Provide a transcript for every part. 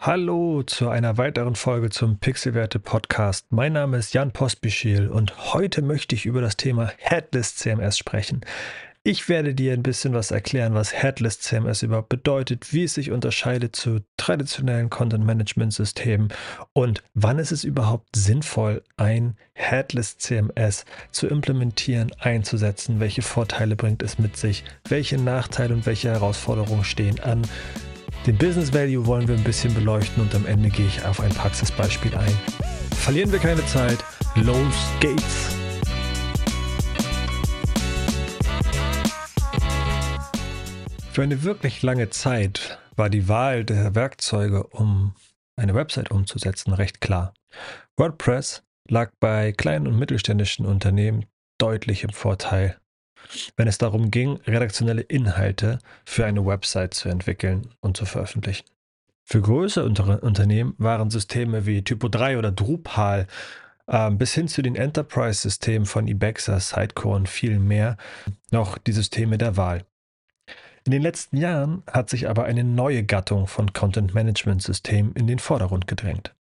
Hallo zu einer weiteren Folge zum Pixelwerte Podcast. Mein Name ist Jan Pospischil und heute möchte ich über das Thema Headless CMS sprechen. Ich werde dir ein bisschen was erklären, was Headless CMS überhaupt bedeutet, wie es sich unterscheidet zu traditionellen Content Management Systemen und wann ist es überhaupt sinnvoll, ein Headless CMS zu implementieren, einzusetzen, welche Vorteile bringt es mit sich, welche Nachteile und welche Herausforderungen stehen an. Den Business Value wollen wir ein bisschen beleuchten und am Ende gehe ich auf ein Praxisbeispiel ein. Verlieren wir keine Zeit, los geht's! Für eine wirklich lange Zeit war die Wahl der Werkzeuge, um eine Website umzusetzen, recht klar. WordPress lag bei kleinen und mittelständischen Unternehmen deutlich im Vorteil wenn es darum ging, redaktionelle Inhalte für eine Website zu entwickeln und zu veröffentlichen. Für größere Unternehmen waren Systeme wie Typo 3 oder Drupal äh, bis hin zu den Enterprise-Systemen von Ibexa, Sitecore und viel mehr noch die Systeme der Wahl. In den letzten Jahren hat sich aber eine neue Gattung von Content-Management-Systemen in den Vordergrund gedrängt.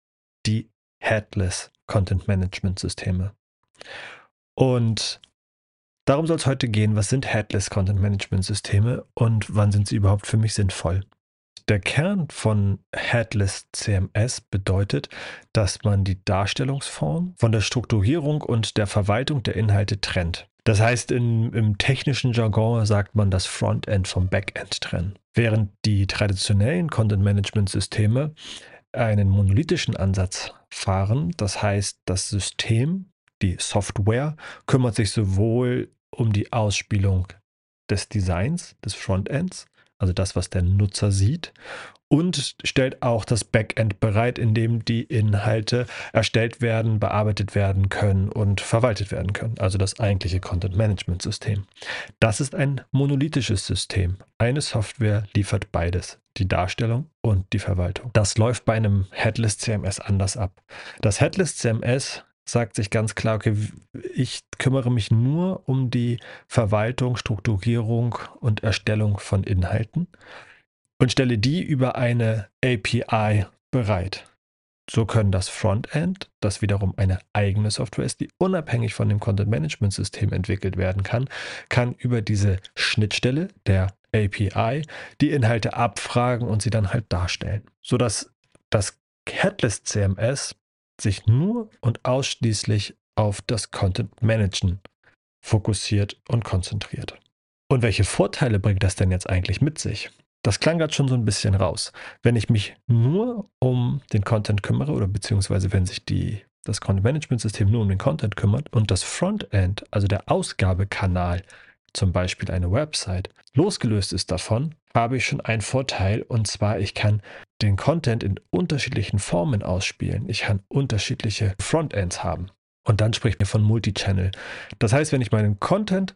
Die Headless Content-Management-Systeme. Und Darum soll es heute gehen, was sind Headless Content Management Systeme und wann sind sie überhaupt für mich sinnvoll? Der Kern von Headless CMS bedeutet, dass man die Darstellungsform von der Strukturierung und der Verwaltung der Inhalte trennt. Das heißt, in, im technischen Jargon sagt man das Frontend vom Backend trennen. Während die traditionellen Content Management Systeme einen monolithischen Ansatz fahren, das heißt, das System die Software kümmert sich sowohl um die Ausspielung des Designs, des Frontends, also das, was der Nutzer sieht, und stellt auch das Backend bereit, in dem die Inhalte erstellt werden, bearbeitet werden können und verwaltet werden können, also das eigentliche Content Management System. Das ist ein monolithisches System. Eine Software liefert beides, die Darstellung und die Verwaltung. Das läuft bei einem Headless CMS anders ab. Das Headless CMS sagt sich ganz klar, okay, ich kümmere mich nur um die Verwaltung, Strukturierung und Erstellung von Inhalten und stelle die über eine API bereit. So können das Frontend, das wiederum eine eigene Software ist, die unabhängig von dem Content Management System entwickelt werden kann, kann über diese Schnittstelle der API die Inhalte abfragen und sie dann halt darstellen, sodass das Headless CMS sich nur und ausschließlich auf das Content Managen fokussiert und konzentriert. Und welche Vorteile bringt das denn jetzt eigentlich mit sich? Das klang gerade schon so ein bisschen raus. Wenn ich mich nur um den Content kümmere oder beziehungsweise wenn sich die, das Content Management System nur um den Content kümmert und das Frontend, also der Ausgabekanal, zum Beispiel eine Website, losgelöst ist davon, habe ich schon einen Vorteil und zwar ich kann den Content in unterschiedlichen Formen ausspielen. Ich kann unterschiedliche Frontends haben. Und dann spricht mir von Multichannel. Das heißt, wenn ich meinen Content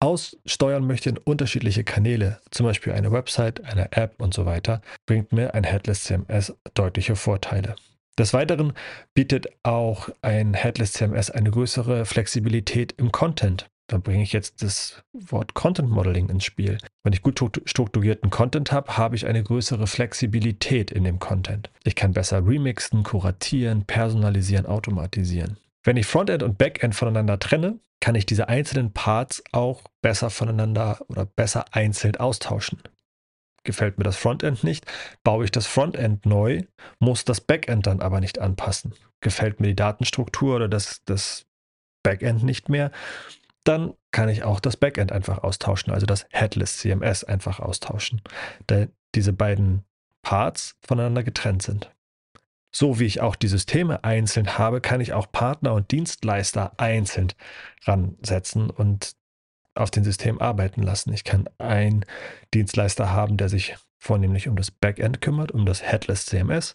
aussteuern möchte in unterschiedliche Kanäle, zum Beispiel eine Website, eine App und so weiter, bringt mir ein Headless CMS deutliche Vorteile. Des Weiteren bietet auch ein Headless CMS eine größere Flexibilität im Content. Da bringe ich jetzt das Wort Content Modeling ins Spiel. Wenn ich gut strukturierten Content habe, habe ich eine größere Flexibilität in dem Content. Ich kann besser remixen, kuratieren, personalisieren, automatisieren. Wenn ich Frontend und Backend voneinander trenne, kann ich diese einzelnen Parts auch besser voneinander oder besser einzeln austauschen. Gefällt mir das Frontend nicht, baue ich das Frontend neu, muss das Backend dann aber nicht anpassen. Gefällt mir die Datenstruktur oder das, das Backend nicht mehr, dann kann ich auch das Backend einfach austauschen, also das Headless CMS einfach austauschen, da diese beiden Parts voneinander getrennt sind. So wie ich auch die Systeme einzeln habe, kann ich auch Partner und Dienstleister einzeln ransetzen und auf dem System arbeiten lassen. Ich kann einen Dienstleister haben, der sich vornehmlich um das Backend kümmert, um das Headless CMS,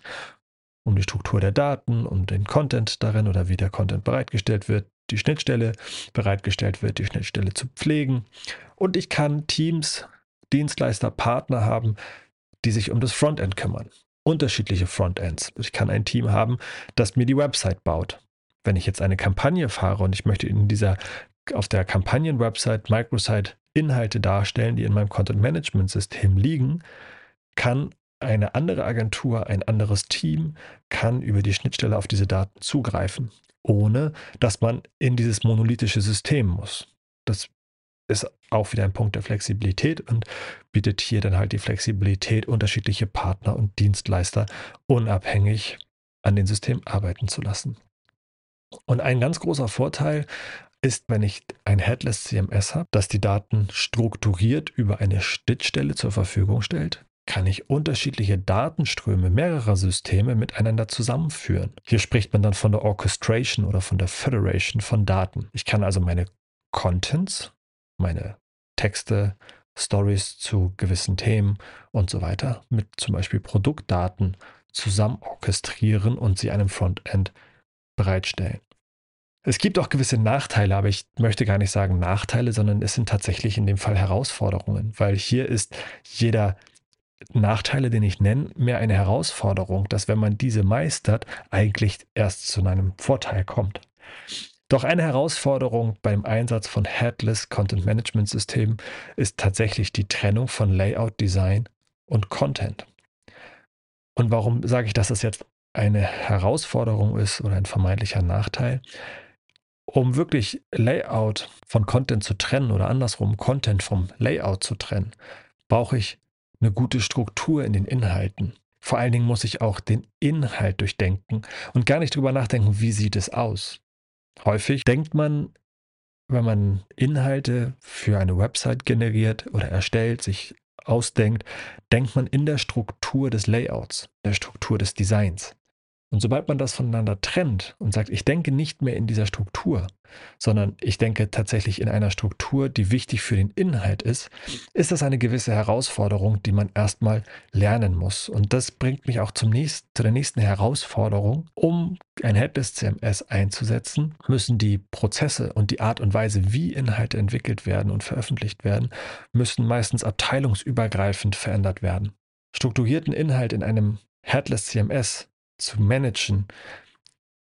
um die Struktur der Daten, um den Content darin oder wie der Content bereitgestellt wird die Schnittstelle bereitgestellt wird, die Schnittstelle zu pflegen. Und ich kann Teams, Dienstleister, Partner haben, die sich um das Frontend kümmern. Unterschiedliche Frontends. Ich kann ein Team haben, das mir die Website baut. Wenn ich jetzt eine Kampagne fahre und ich möchte in dieser auf der Kampagnen-Website, Microsite Inhalte darstellen, die in meinem Content-Management-System liegen, kann eine andere Agentur, ein anderes Team kann über die Schnittstelle auf diese Daten zugreifen, ohne dass man in dieses monolithische System muss. Das ist auch wieder ein Punkt der Flexibilität und bietet hier dann halt die Flexibilität, unterschiedliche Partner und Dienstleister unabhängig an den System arbeiten zu lassen. Und ein ganz großer Vorteil ist, wenn ich ein Headless CMS habe, das die Daten strukturiert über eine Schnittstelle zur Verfügung stellt, kann ich unterschiedliche Datenströme mehrerer Systeme miteinander zusammenführen. Hier spricht man dann von der Orchestration oder von der Federation von Daten. Ich kann also meine Contents, meine Texte, Stories zu gewissen Themen und so weiter mit zum Beispiel Produktdaten zusammen orchestrieren und sie einem Frontend bereitstellen. Es gibt auch gewisse Nachteile, aber ich möchte gar nicht sagen Nachteile, sondern es sind tatsächlich in dem Fall Herausforderungen, weil hier ist jeder Nachteile, den ich nenne, mehr eine Herausforderung, dass wenn man diese meistert, eigentlich erst zu einem Vorteil kommt. Doch eine Herausforderung beim Einsatz von Headless Content Management Systemen ist tatsächlich die Trennung von Layout, Design und Content. Und warum sage ich, dass das jetzt eine Herausforderung ist oder ein vermeintlicher Nachteil? Um wirklich Layout von Content zu trennen oder andersrum Content vom Layout zu trennen, brauche ich eine gute Struktur in den Inhalten. Vor allen Dingen muss ich auch den Inhalt durchdenken und gar nicht drüber nachdenken, wie sieht es aus. Häufig denkt man, wenn man Inhalte für eine Website generiert oder erstellt, sich ausdenkt, denkt man in der Struktur des Layouts, der Struktur des Designs. Und sobald man das voneinander trennt und sagt, ich denke nicht mehr in dieser Struktur, sondern ich denke tatsächlich in einer Struktur, die wichtig für den Inhalt ist, ist das eine gewisse Herausforderung, die man erstmal lernen muss. Und das bringt mich auch zum nächsten, zu der nächsten Herausforderung. Um ein Headless CMS einzusetzen, müssen die Prozesse und die Art und Weise, wie Inhalte entwickelt werden und veröffentlicht werden, müssen meistens abteilungsübergreifend verändert werden. Strukturierten Inhalt in einem Headless CMS zu managen,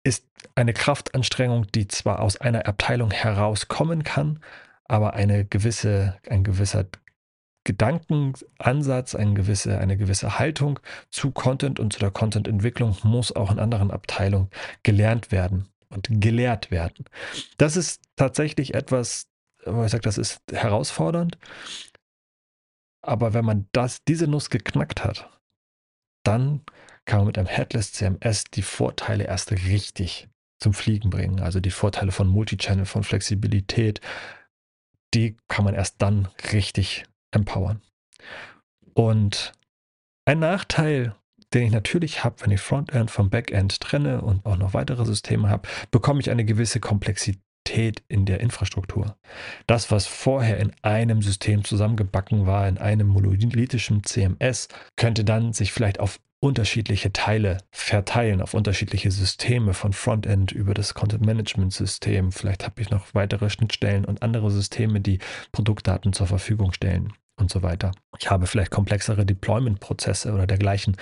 ist eine Kraftanstrengung, die zwar aus einer Abteilung herauskommen kann, aber eine gewisse, ein gewisser Gedankenansatz, eine gewisse, eine gewisse Haltung zu Content und zu der Content-Entwicklung muss auch in anderen Abteilungen gelernt werden und gelehrt werden. Das ist tatsächlich etwas, wo ich sage, das ist herausfordernd. Aber wenn man das, diese Nuss geknackt hat, dann kann man mit einem Headless CMS die Vorteile erst richtig zum Fliegen bringen. Also die Vorteile von Multichannel, von Flexibilität, die kann man erst dann richtig empowern. Und ein Nachteil, den ich natürlich habe, wenn ich Frontend vom Backend trenne und auch noch weitere Systeme habe, bekomme ich eine gewisse Komplexität in der Infrastruktur. Das, was vorher in einem System zusammengebacken war, in einem monolithischen CMS, könnte dann sich vielleicht auf unterschiedliche Teile verteilen auf unterschiedliche Systeme von Frontend über das Content Management System. Vielleicht habe ich noch weitere Schnittstellen und andere Systeme, die Produktdaten zur Verfügung stellen und so weiter. Ich habe vielleicht komplexere Deployment-Prozesse oder dergleichen.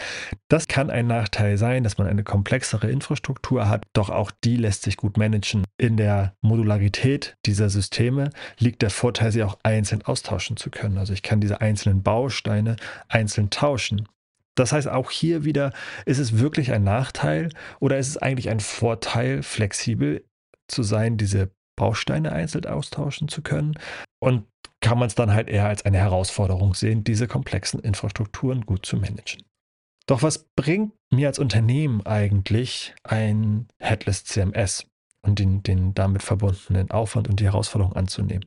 Das kann ein Nachteil sein, dass man eine komplexere Infrastruktur hat, doch auch die lässt sich gut managen. In der Modularität dieser Systeme liegt der Vorteil, sie auch einzeln austauschen zu können. Also ich kann diese einzelnen Bausteine einzeln tauschen. Das heißt, auch hier wieder, ist es wirklich ein Nachteil oder ist es eigentlich ein Vorteil, flexibel zu sein, diese Bausteine einzeln austauschen zu können? Und kann man es dann halt eher als eine Herausforderung sehen, diese komplexen Infrastrukturen gut zu managen. Doch was bringt mir als Unternehmen eigentlich ein Headless CMS und den, den damit verbundenen Aufwand und die Herausforderung anzunehmen?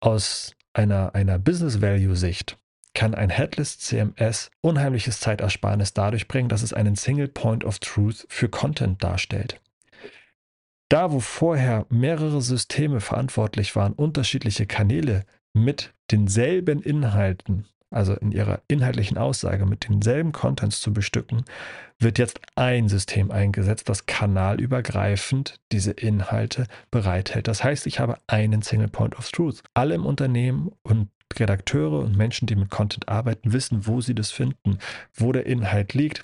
Aus einer, einer Business Value Sicht kann ein Headless CMS unheimliches Zeitersparnis dadurch bringen, dass es einen Single Point of Truth für Content darstellt. Da, wo vorher mehrere Systeme verantwortlich waren, unterschiedliche Kanäle mit denselben Inhalten, also in ihrer inhaltlichen Aussage mit denselben Contents zu bestücken, wird jetzt ein System eingesetzt, das kanalübergreifend diese Inhalte bereithält. Das heißt, ich habe einen Single Point of Truth. Alle im Unternehmen und Redakteure und Menschen, die mit Content arbeiten, wissen, wo sie das finden, wo der Inhalt liegt,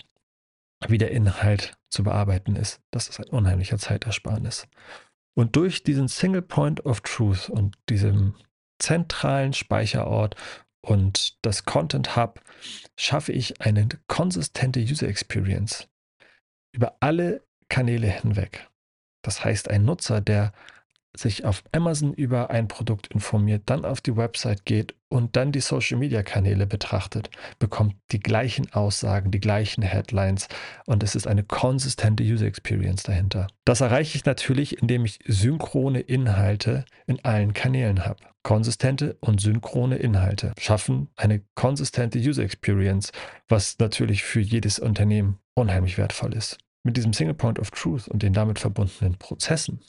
wie der Inhalt zu bearbeiten ist. Das ist ein unheimlicher Zeitersparnis. Und durch diesen Single Point of Truth und diesem zentralen Speicherort und das Content Hub schaffe ich eine konsistente User Experience über alle Kanäle hinweg. Das heißt, ein Nutzer, der sich auf Amazon über ein Produkt informiert, dann auf die Website geht und dann die Social-Media-Kanäle betrachtet, bekommt die gleichen Aussagen, die gleichen Headlines und es ist eine konsistente User Experience dahinter. Das erreiche ich natürlich, indem ich synchrone Inhalte in allen Kanälen habe. Konsistente und synchrone Inhalte schaffen eine konsistente User Experience, was natürlich für jedes Unternehmen unheimlich wertvoll ist. Mit diesem Single Point of Truth und den damit verbundenen Prozessen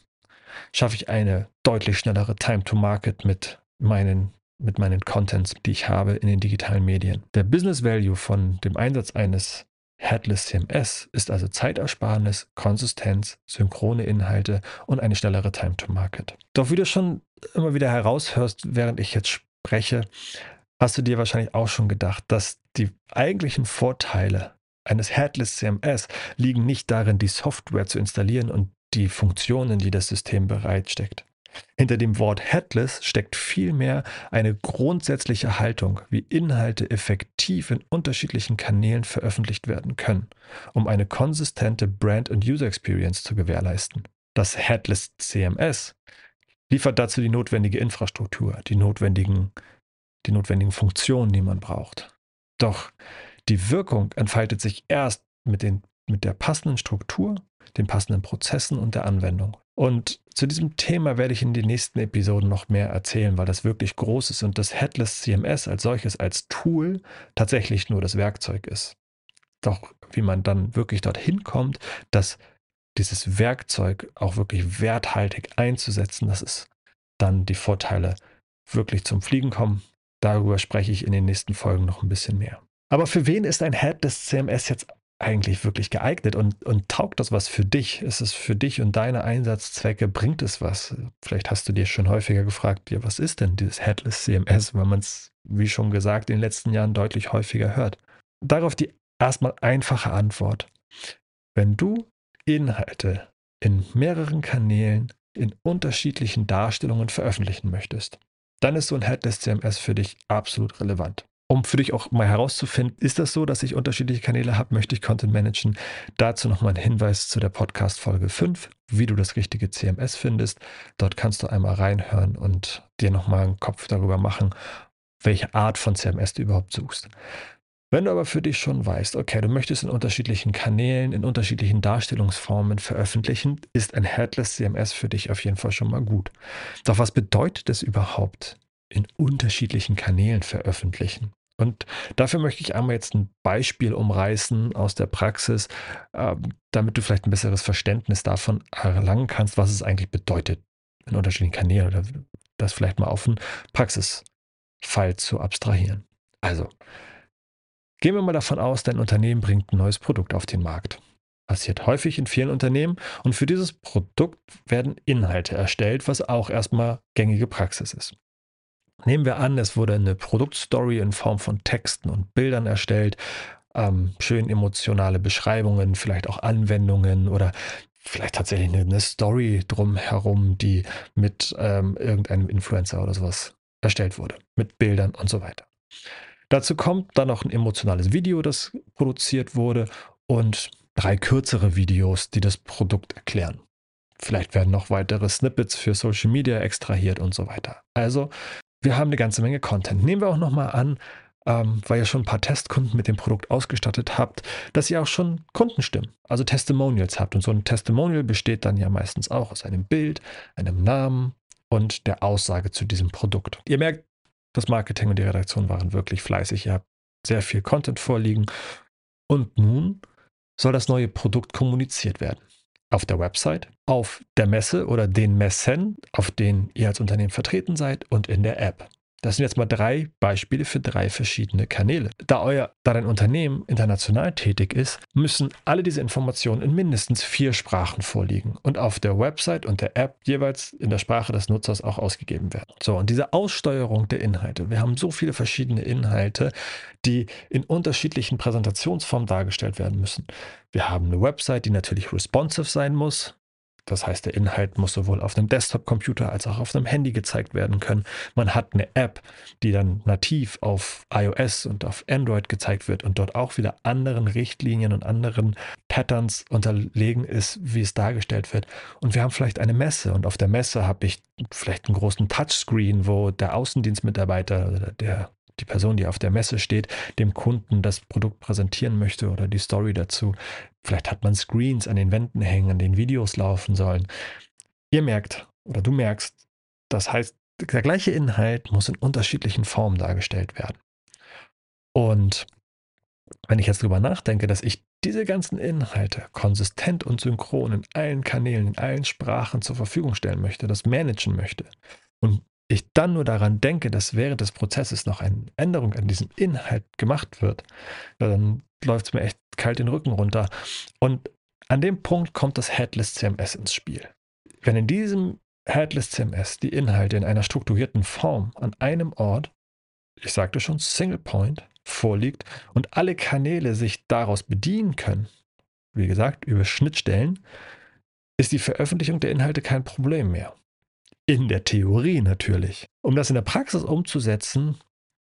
schaffe ich eine deutlich schnellere Time to Market mit meinen mit meinen Contents, die ich habe in den digitalen Medien. Der Business Value von dem Einsatz eines Headless CMS ist also Zeitersparnis, Konsistenz, synchrone Inhalte und eine schnellere Time to Market. Doch wie du schon immer wieder heraushörst, während ich jetzt spreche, hast du dir wahrscheinlich auch schon gedacht, dass die eigentlichen Vorteile eines Headless CMS liegen nicht darin, die Software zu installieren und die Funktionen, die das System bereitsteckt. Hinter dem Wort Headless steckt vielmehr eine grundsätzliche Haltung, wie Inhalte effektiv in unterschiedlichen Kanälen veröffentlicht werden können, um eine konsistente Brand- und User Experience zu gewährleisten. Das Headless CMS liefert dazu die notwendige Infrastruktur, die notwendigen, die notwendigen Funktionen, die man braucht. Doch die Wirkung entfaltet sich erst mit, den, mit der passenden Struktur den passenden Prozessen und der Anwendung. Und zu diesem Thema werde ich in den nächsten Episoden noch mehr erzählen, weil das wirklich groß ist und das Headless CMS als solches, als Tool tatsächlich nur das Werkzeug ist. Doch wie man dann wirklich dorthin kommt, dass dieses Werkzeug auch wirklich werthaltig einzusetzen, dass es dann die Vorteile wirklich zum Fliegen kommen. Darüber spreche ich in den nächsten Folgen noch ein bisschen mehr. Aber für wen ist ein Headless CMS jetzt eigentlich wirklich geeignet und, und taugt das was für dich? Ist es für dich und deine Einsatzzwecke, bringt es was? Vielleicht hast du dir schon häufiger gefragt, ja, was ist denn dieses Headless CMS, weil man es, wie schon gesagt, in den letzten Jahren deutlich häufiger hört. Darauf die erstmal einfache Antwort. Wenn du Inhalte in mehreren Kanälen in unterschiedlichen Darstellungen veröffentlichen möchtest, dann ist so ein Headless CMS für dich absolut relevant um für dich auch mal herauszufinden, ist das so, dass ich unterschiedliche Kanäle habe, möchte ich Content managen. Dazu nochmal ein Hinweis zu der Podcast Folge 5, wie du das richtige CMS findest. Dort kannst du einmal reinhören und dir nochmal einen Kopf darüber machen, welche Art von CMS du überhaupt suchst. Wenn du aber für dich schon weißt, okay, du möchtest in unterschiedlichen Kanälen, in unterschiedlichen Darstellungsformen veröffentlichen, ist ein Headless CMS für dich auf jeden Fall schon mal gut. Doch was bedeutet es überhaupt, in unterschiedlichen Kanälen veröffentlichen? Und dafür möchte ich einmal jetzt ein Beispiel umreißen aus der Praxis, ähm, damit du vielleicht ein besseres Verständnis davon erlangen kannst, was es eigentlich bedeutet in unterschiedlichen Kanälen oder das vielleicht mal auf einen Praxisfall zu abstrahieren. Also, gehen wir mal davon aus, dein Unternehmen bringt ein neues Produkt auf den Markt. Passiert häufig in vielen Unternehmen und für dieses Produkt werden Inhalte erstellt, was auch erstmal gängige Praxis ist. Nehmen wir an, es wurde eine Produktstory in Form von Texten und Bildern erstellt, ähm, schön emotionale Beschreibungen, vielleicht auch Anwendungen oder vielleicht tatsächlich eine, Story drumherum, die mit ähm, irgendeinem Influencer oder sowas erstellt wurde, mit Bildern und so weiter. Dazu kommt dann noch ein emotionales Video, das produziert wurde und drei kürzere Videos, die das Produkt erklären. Vielleicht werden noch weitere Snippets für Social Media extrahiert und so weiter. Also wir haben eine ganze Menge Content. Nehmen wir auch nochmal an, ähm, weil ihr schon ein paar Testkunden mit dem Produkt ausgestattet habt, dass ihr auch schon Kundenstimmen, also Testimonials habt. Und so ein Testimonial besteht dann ja meistens auch aus einem Bild, einem Namen und der Aussage zu diesem Produkt. Ihr merkt, das Marketing und die Redaktion waren wirklich fleißig. Ihr habt sehr viel Content vorliegen. Und nun soll das neue Produkt kommuniziert werden auf der Website, auf der Messe oder den Messen, auf denen ihr als Unternehmen vertreten seid und in der App. Das sind jetzt mal drei Beispiele für drei verschiedene Kanäle. Da euer, da dein Unternehmen international tätig ist, müssen alle diese Informationen in mindestens vier Sprachen vorliegen und auf der Website und der App jeweils in der Sprache des Nutzers auch ausgegeben werden. So, und diese Aussteuerung der Inhalte. Wir haben so viele verschiedene Inhalte, die in unterschiedlichen Präsentationsformen dargestellt werden müssen. Wir haben eine Website, die natürlich responsive sein muss. Das heißt, der Inhalt muss sowohl auf einem Desktop-Computer als auch auf einem Handy gezeigt werden können. Man hat eine App, die dann nativ auf iOS und auf Android gezeigt wird und dort auch wieder anderen Richtlinien und anderen Patterns unterlegen ist, wie es dargestellt wird. Und wir haben vielleicht eine Messe und auf der Messe habe ich vielleicht einen großen Touchscreen, wo der Außendienstmitarbeiter oder der die Person, die auf der Messe steht, dem Kunden das Produkt präsentieren möchte oder die Story dazu. Vielleicht hat man Screens an den Wänden hängen, an denen Videos laufen sollen. Ihr merkt oder du merkst, das heißt, der gleiche Inhalt muss in unterschiedlichen Formen dargestellt werden. Und wenn ich jetzt darüber nachdenke, dass ich diese ganzen Inhalte konsistent und synchron in allen Kanälen, in allen Sprachen zur Verfügung stellen möchte, das managen möchte und ich dann nur daran denke, dass während des Prozesses noch eine Änderung an diesem Inhalt gemacht wird, dann läuft es mir echt kalt den Rücken runter. Und an dem Punkt kommt das Headless CMS ins Spiel. Wenn in diesem Headless CMS die Inhalte in einer strukturierten Form an einem Ort, ich sagte schon Single Point, vorliegt und alle Kanäle sich daraus bedienen können, wie gesagt, über Schnittstellen, ist die Veröffentlichung der Inhalte kein Problem mehr. In der Theorie natürlich. Um das in der Praxis umzusetzen,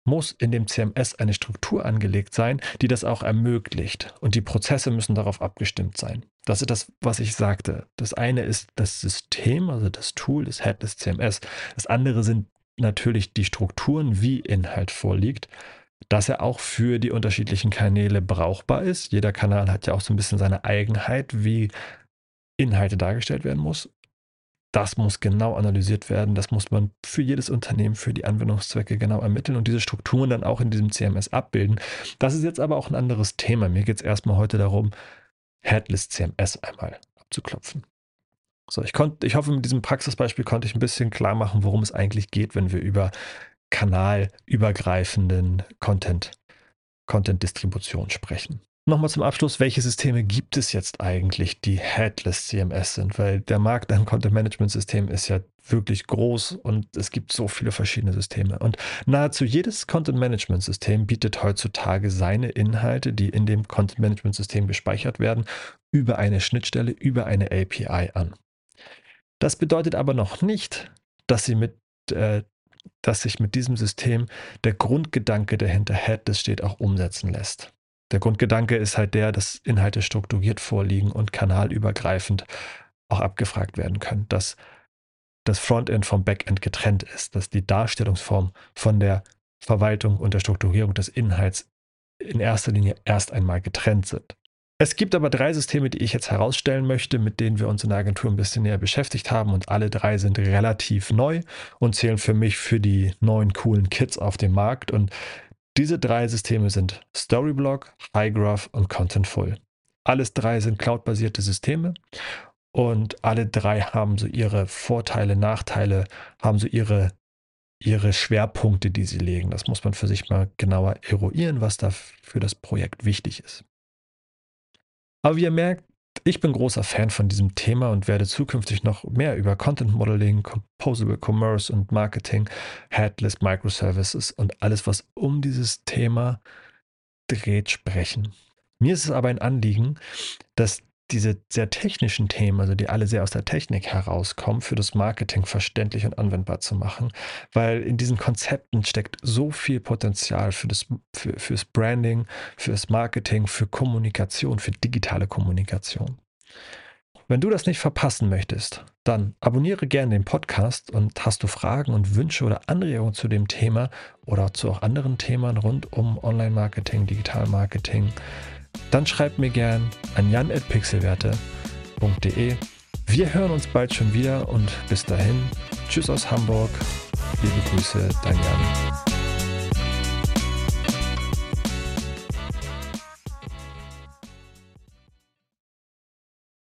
muss in dem CMS eine Struktur angelegt sein, die das auch ermöglicht. Und die Prozesse müssen darauf abgestimmt sein. Das ist das, was ich sagte. Das eine ist das System, also das Tool, das Head des CMS. Das andere sind natürlich die Strukturen, wie Inhalt vorliegt, dass er auch für die unterschiedlichen Kanäle brauchbar ist. Jeder Kanal hat ja auch so ein bisschen seine Eigenheit, wie Inhalte dargestellt werden muss. Das muss genau analysiert werden. Das muss man für jedes Unternehmen, für die Anwendungszwecke genau ermitteln und diese Strukturen dann auch in diesem CMS abbilden. Das ist jetzt aber auch ein anderes Thema. Mir geht es erstmal heute darum, Headless CMS einmal abzuklopfen. So, ich, konnte, ich hoffe, mit diesem Praxisbeispiel konnte ich ein bisschen klar machen, worum es eigentlich geht, wenn wir über kanalübergreifenden Content, Content-Distribution sprechen. Nochmal zum Abschluss, welche Systeme gibt es jetzt eigentlich, die Headless CMS sind? Weil der Markt an Content-Management-System ist ja wirklich groß und es gibt so viele verschiedene Systeme. Und nahezu jedes Content-Management-System bietet heutzutage seine Inhalte, die in dem Content-Management-System gespeichert werden, über eine Schnittstelle, über eine API an. Das bedeutet aber noch nicht, dass sie mit äh, dass sich mit diesem System der Grundgedanke, der hinter Headless steht, auch umsetzen lässt. Der Grundgedanke ist halt der, dass Inhalte strukturiert vorliegen und kanalübergreifend auch abgefragt werden können, dass das Frontend vom Backend getrennt ist, dass die Darstellungsform von der Verwaltung und der Strukturierung des Inhalts in erster Linie erst einmal getrennt sind. Es gibt aber drei Systeme, die ich jetzt herausstellen möchte, mit denen wir uns in der Agentur ein bisschen näher beschäftigt haben und alle drei sind relativ neu und zählen für mich für die neuen coolen Kits auf dem Markt und diese drei Systeme sind Storyblock, HighGraph und Contentful. Alles drei sind cloudbasierte Systeme und alle drei haben so ihre Vorteile, Nachteile, haben so ihre, ihre Schwerpunkte, die sie legen. Das muss man für sich mal genauer eruieren, was da für das Projekt wichtig ist. Aber wie ihr merkt, ich bin großer Fan von diesem Thema und werde zukünftig noch mehr über Content Modeling, Composable Commerce und Marketing, Headless Microservices und alles, was um dieses Thema dreht, sprechen. Mir ist es aber ein Anliegen, dass diese sehr technischen Themen, also die alle sehr aus der Technik herauskommen, für das Marketing verständlich und anwendbar zu machen, weil in diesen Konzepten steckt so viel Potenzial für das, für, fürs Branding, fürs Marketing, für Kommunikation, für digitale Kommunikation. Wenn du das nicht verpassen möchtest, dann abonniere gerne den Podcast und hast du Fragen und Wünsche oder Anregungen zu dem Thema oder zu auch anderen Themen rund um Online-Marketing, Digital-Marketing, dann schreibt mir gern an jan.pixelwerte.de. Wir hören uns bald schon wieder und bis dahin, tschüss aus Hamburg, liebe Grüße, dein Jan.